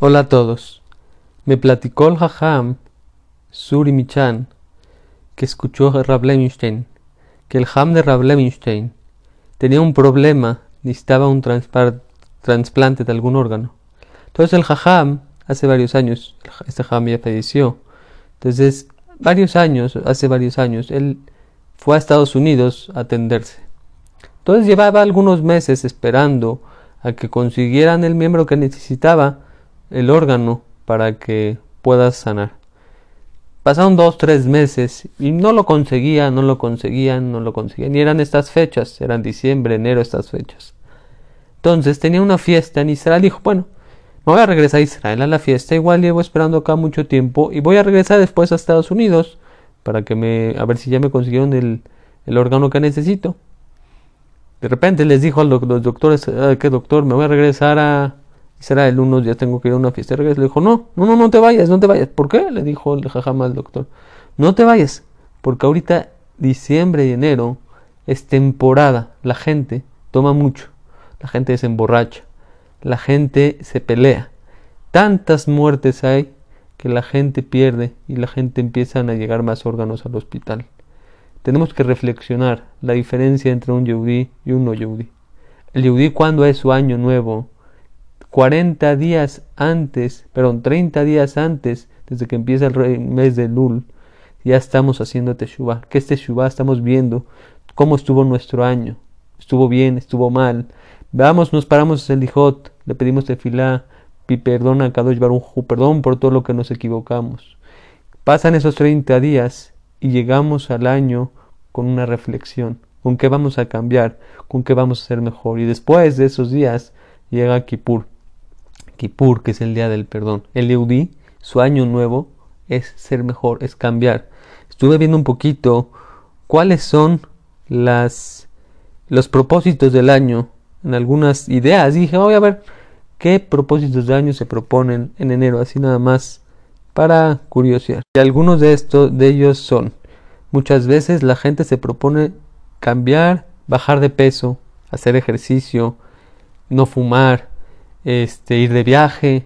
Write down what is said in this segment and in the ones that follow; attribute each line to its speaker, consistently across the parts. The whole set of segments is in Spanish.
Speaker 1: Hola a todos. Me platicó el Jajam Suri Michan que escuchó a Rab Levinstein que el Ham de Rab Levinstein tenía un problema, necesitaba un trasplante de algún órgano. Entonces el Jajam, hace varios años, este Jajam ya falleció. Entonces, varios años, hace varios años, él fue a Estados Unidos a atenderse. Entonces llevaba algunos meses esperando a que consiguieran el miembro que necesitaba el órgano para que puedas sanar. Pasaron dos, tres meses y no lo conseguían, no lo conseguían, no lo conseguían. Y eran estas fechas, eran diciembre, enero, estas fechas. Entonces tenía una fiesta en Israel. Dijo, bueno, me voy a regresar a Israel a la fiesta. Igual llevo esperando acá mucho tiempo y voy a regresar después a Estados Unidos para que me, a ver si ya me consiguieron el, el órgano que necesito. De repente les dijo a los doctores, ¿qué doctor? Me voy a regresar a, será el lunes, ya tengo que ir a una fiesta. Le dijo, no, no, no, no te vayas, no te vayas. ¿Por qué? Le dijo el jajama al doctor. No te vayas, porque ahorita diciembre y enero es temporada. La gente toma mucho, la gente se emborracha, la gente se pelea. Tantas muertes hay que la gente pierde y la gente empiezan a llegar más órganos al hospital. Tenemos que reflexionar la diferencia entre un yehudí y un no yehudí. El yehudí cuando es su año nuevo, 40 días antes, perdón, 30 días antes, desde que empieza el mes de Lul, ya estamos haciendo Teshuvah. ¿Qué es Teshuvah? Estamos viendo cómo estuvo nuestro año. Estuvo bien, estuvo mal. Veamos, nos paramos en el Lijot, le pedimos tefilá, y perdona a Kadosh Baruj perdón por todo lo que nos equivocamos. Pasan esos 30 días y llegamos al año con una reflexión. ¿Con qué vamos a cambiar? ¿Con qué vamos a ser mejor? Y después de esos días llega Kippur. Kippur, que es el día del perdón. El Yehudi, su año nuevo, es ser mejor, es cambiar. Estuve viendo un poquito cuáles son las, los propósitos del año, en algunas ideas. dije, voy a ver qué propósitos de año se proponen en enero, así nada más para curiosidad. Y algunos de estos de ellos son, muchas veces la gente se propone cambiar, bajar de peso, hacer ejercicio, no fumar, este, ir de viaje,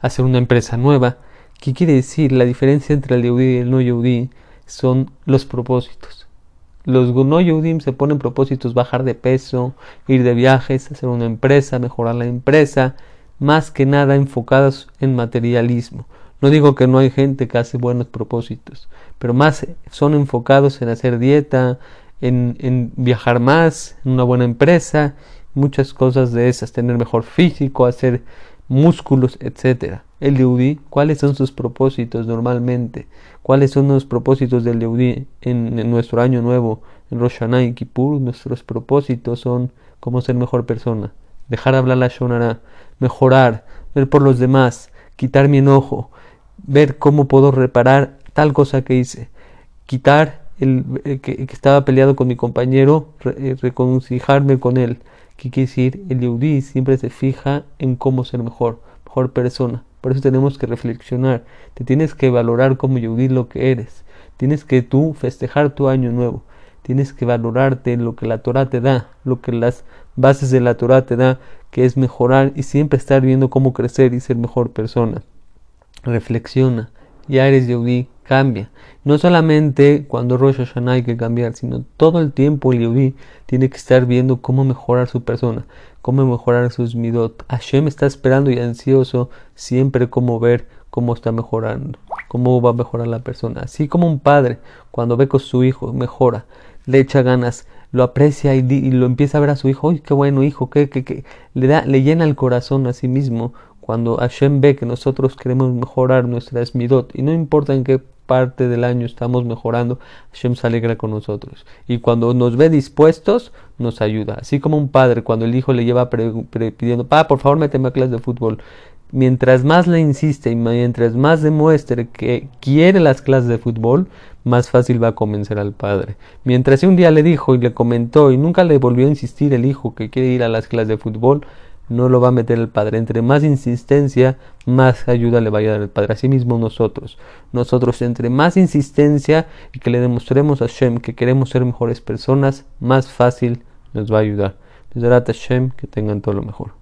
Speaker 1: hacer una empresa nueva. ¿Qué quiere decir? La diferencia entre el Yehudi y el no Yehudi son los propósitos. Los no Yehudim se ponen propósitos bajar de peso, ir de viajes, hacer una empresa, mejorar la empresa, más que nada enfocados en materialismo. No digo que no hay gente que hace buenos propósitos, pero más son enfocados en hacer dieta, en, en viajar más, en una buena empresa muchas cosas de esas, tener mejor físico, hacer músculos, etcétera. El Yehudi, ¿cuáles son sus propósitos normalmente? ¿Cuáles son los propósitos del Yehudi en, nuestro año nuevo, en Rosh Hashanah y Kippur? Nuestros propósitos son cómo ser mejor persona, dejar hablar la Shonara, mejorar, ver por los demás, quitar mi enojo, ver cómo puedo reparar tal cosa que hice, quitar el, que, estaba peleado con mi compañero, eh, reconciliarme con él, ¿Qué quiere decir? El Yehudi siempre se fija en cómo ser mejor, mejor persona. Por eso tenemos que reflexionar. Te tienes que valorar como Yehudi lo que eres. Tienes que tú festejar tu año nuevo. Tienes que valorarte lo que la Torah te da, lo que las bases de la Torah te da, que es mejorar y siempre estar viendo cómo crecer y ser mejor persona. Reflexiona. Ya eres Yehudi, cambia. No solamente cuando Rosh Hashanah hay que cambiar, sino todo el tiempo el Yehudi tiene que estar viendo cómo mejorar su persona, cómo mejorar sus midot. Hashem está esperando y ansioso siempre cómo ver cómo está mejorando, cómo va a mejorar la persona. Así como un padre cuando ve que su hijo mejora, le echa ganas, lo aprecia y, lo empieza a ver a su hijo, ¡ay, qué bueno hijo! que qué, Le, da, le llena el corazón a sí mismo cuando Hashem ve que nosotros queremos mejorar nuestra midot y no importa en qué parte del año estamos mejorando, Hashem se alegra con nosotros. Y cuando nos ve dispuestos, nos ayuda. Así como un padre, cuando el hijo le lleva pidiendo, pa, por favor, méteme a clase de fútbol. Mientras más le insiste y mientras más demuestre que quiere las clases de fútbol, más fácil va a convencer al padre. Mientras un día le dijo y le comentó y nunca le volvió a insistir el hijo que quiere ir a las clases de fútbol, no lo va a meter el Padre. Entre más insistencia, más ayuda le va a dar el Padre. Asimismo nosotros. Nosotros entre más insistencia y que le demostremos a Shem que queremos ser mejores personas, más fácil nos va a ayudar. Desde Hashem, que tengan todo lo mejor.